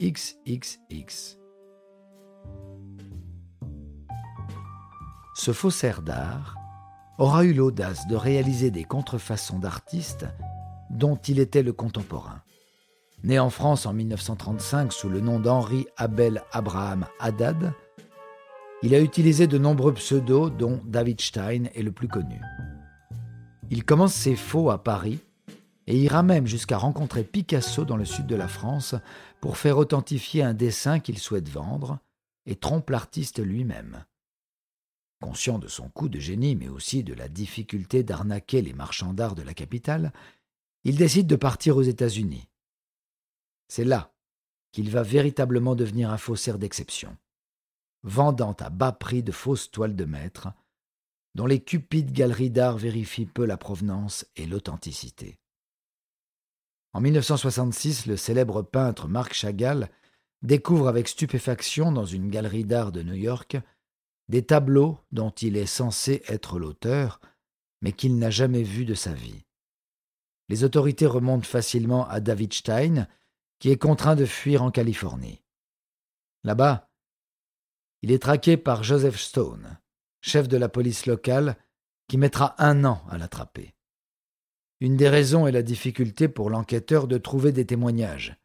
XXX. Ce faussaire d'art aura eu l'audace de réaliser des contrefaçons d'artistes dont il était le contemporain. Né en France en 1935 sous le nom d'Henri Abel Abraham Haddad, il a utilisé de nombreux pseudos dont David Stein est le plus connu. Il commence ses faux à Paris et ira même jusqu'à rencontrer Picasso dans le sud de la France pour faire authentifier un dessin qu'il souhaite vendre et trompe l'artiste lui-même. Conscient de son coup de génie, mais aussi de la difficulté d'arnaquer les marchands d'art de la capitale, il décide de partir aux États-Unis. C'est là qu'il va véritablement devenir un faussaire d'exception, vendant à bas prix de fausses toiles de maître, dont les cupides galeries d'art vérifient peu la provenance et l'authenticité. En 1966, le célèbre peintre Marc Chagall découvre avec stupéfaction dans une galerie d'art de New York des tableaux dont il est censé être l'auteur, mais qu'il n'a jamais vus de sa vie. Les autorités remontent facilement à David Stein, qui est contraint de fuir en Californie. Là-bas, il est traqué par Joseph Stone, chef de la police locale, qui mettra un an à l'attraper. Une des raisons est la difficulté pour l'enquêteur de trouver des témoignages.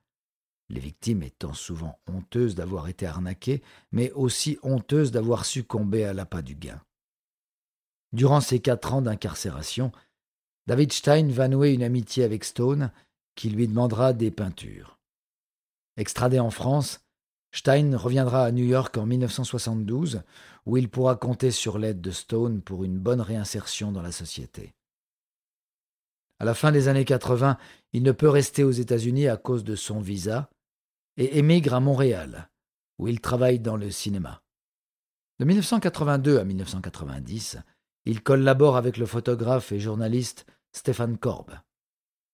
Les victimes étant souvent honteuses d'avoir été arnaquées, mais aussi honteuses d'avoir succombé à l'appât du gain. Durant ces quatre ans d'incarcération, David Stein va nouer une amitié avec Stone, qui lui demandera des peintures. Extradé en France, Stein reviendra à New York en 1972, où il pourra compter sur l'aide de Stone pour une bonne réinsertion dans la société. À la fin des années 80, il ne peut rester aux États-Unis à cause de son visa et émigre à Montréal, où il travaille dans le cinéma. De 1982 à 1990, il collabore avec le photographe et journaliste Stéphane Korb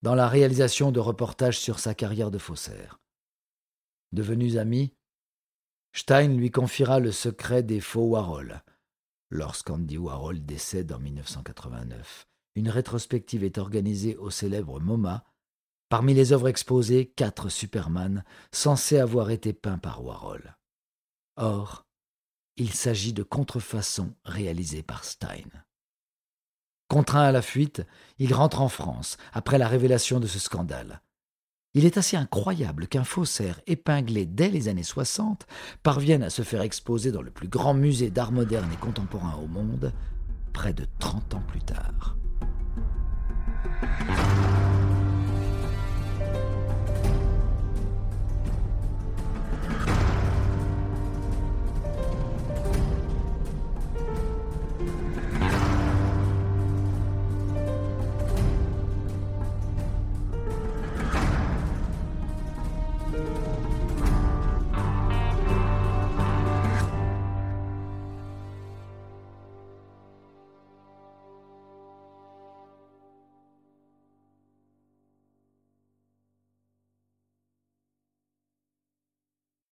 dans la réalisation de reportages sur sa carrière de faussaire. Devenus amis, Stein lui confiera le secret des faux Warhol, lorsqu'Andy Warhol décède en 1989 une rétrospective est organisée au célèbre MoMA. Parmi les œuvres exposées, quatre Superman censés avoir été peints par Warhol. Or, il s'agit de contrefaçons réalisées par Stein. Contraint à la fuite, il rentre en France après la révélation de ce scandale. Il est assez incroyable qu'un faussaire épinglé dès les années 60 parvienne à se faire exposer dans le plus grand musée d'art moderne et contemporain au monde près de 30 ans plus tard.